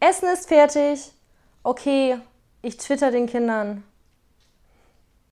Essen ist fertig. Okay, ich twitter den Kindern.